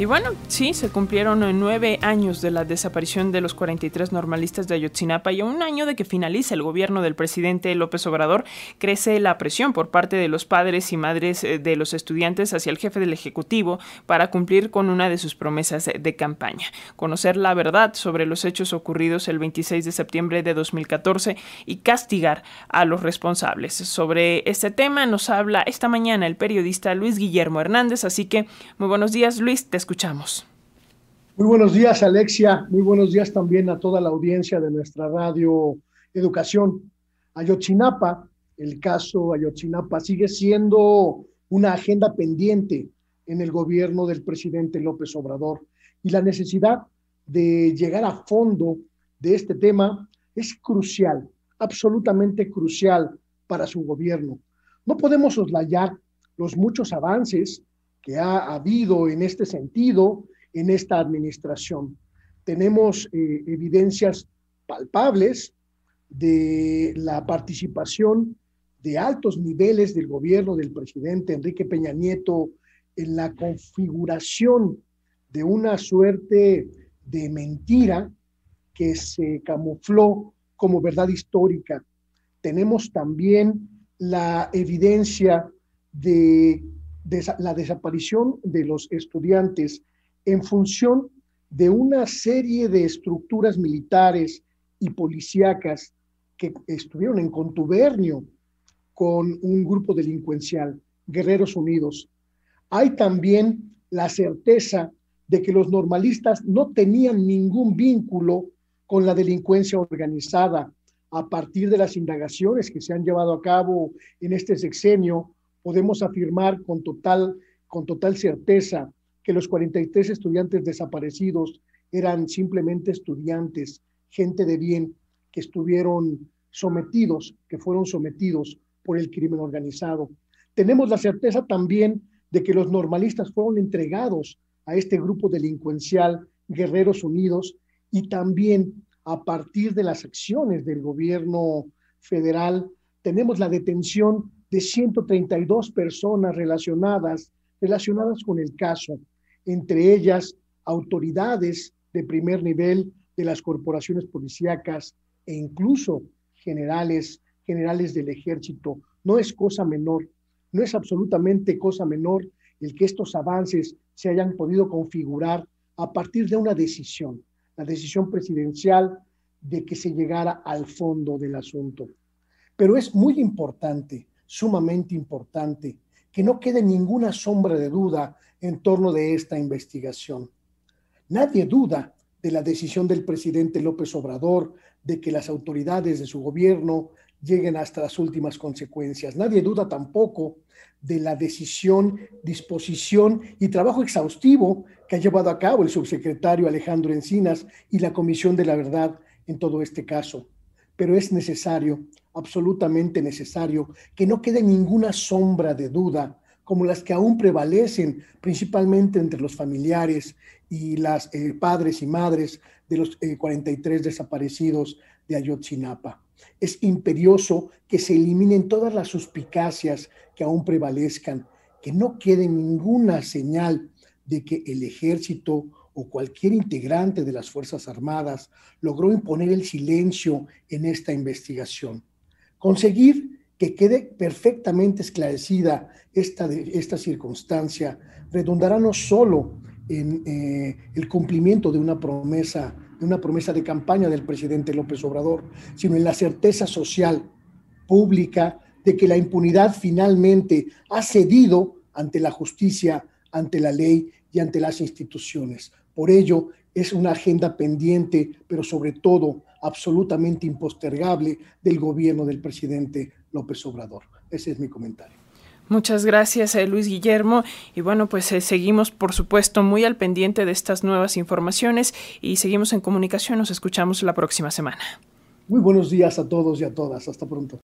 Y bueno, sí, se cumplieron nueve años de la desaparición de los 43 normalistas de Ayotzinapa y a un año de que finalice el gobierno del presidente López Obrador, crece la presión por parte de los padres y madres eh, de los estudiantes hacia el jefe del Ejecutivo para cumplir con una de sus promesas de campaña, conocer la verdad sobre los hechos ocurridos el 26 de septiembre de 2014 y castigar a los responsables. Sobre este tema nos habla esta mañana el periodista Luis Guillermo Hernández, así que muy buenos días Luis, te escuchamos. Muy buenos días, Alexia. Muy buenos días también a toda la audiencia de nuestra radio Educación. Ayotzinapa, el caso Ayotzinapa sigue siendo una agenda pendiente en el gobierno del presidente López Obrador y la necesidad de llegar a fondo de este tema es crucial, absolutamente crucial para su gobierno. No podemos soslayar los muchos avances que ha habido en este sentido en esta administración. Tenemos eh, evidencias palpables de la participación de altos niveles del gobierno del presidente Enrique Peña Nieto en la configuración de una suerte de mentira que se camufló como verdad histórica. Tenemos también la evidencia de la desaparición de los estudiantes en función de una serie de estructuras militares y policíacas que estuvieron en contubernio con un grupo delincuencial, Guerreros Unidos. Hay también la certeza de que los normalistas no tenían ningún vínculo con la delincuencia organizada. A partir de las indagaciones que se han llevado a cabo en este sexenio, podemos afirmar con total, con total certeza que los 43 estudiantes desaparecidos eran simplemente estudiantes, gente de bien, que estuvieron sometidos, que fueron sometidos por el crimen organizado. Tenemos la certeza también de que los normalistas fueron entregados a este grupo delincuencial, Guerreros Unidos, y también a partir de las acciones del gobierno federal, tenemos la detención de 132 personas relacionadas, relacionadas con el caso, entre ellas autoridades de primer nivel de las corporaciones policíacas e incluso generales, generales del ejército. No es cosa menor, no es absolutamente cosa menor el que estos avances se hayan podido configurar a partir de una decisión, la decisión presidencial de que se llegara al fondo del asunto. Pero es muy importante sumamente importante, que no quede ninguna sombra de duda en torno de esta investigación. Nadie duda de la decisión del presidente López Obrador de que las autoridades de su gobierno lleguen hasta las últimas consecuencias. Nadie duda tampoco de la decisión, disposición y trabajo exhaustivo que ha llevado a cabo el subsecretario Alejandro Encinas y la Comisión de la Verdad en todo este caso. Pero es necesario absolutamente necesario, que no quede ninguna sombra de duda, como las que aún prevalecen principalmente entre los familiares y las eh, padres y madres de los 43 eh, desaparecidos de Ayotzinapa. Es imperioso que se eliminen todas las suspicacias que aún prevalezcan, que no quede ninguna señal de que el ejército o cualquier integrante de las Fuerzas Armadas logró imponer el silencio en esta investigación. Conseguir que quede perfectamente esclarecida esta, esta circunstancia redundará no solo en eh, el cumplimiento de una promesa, de una promesa de campaña del presidente López Obrador, sino en la certeza social pública de que la impunidad finalmente ha cedido ante la justicia, ante la ley y ante las instituciones. Por ello, es una agenda pendiente, pero sobre todo absolutamente impostergable del gobierno del presidente López Obrador. Ese es mi comentario. Muchas gracias, eh, Luis Guillermo. Y bueno, pues eh, seguimos, por supuesto, muy al pendiente de estas nuevas informaciones y seguimos en comunicación. Nos escuchamos la próxima semana. Muy buenos días a todos y a todas. Hasta pronto.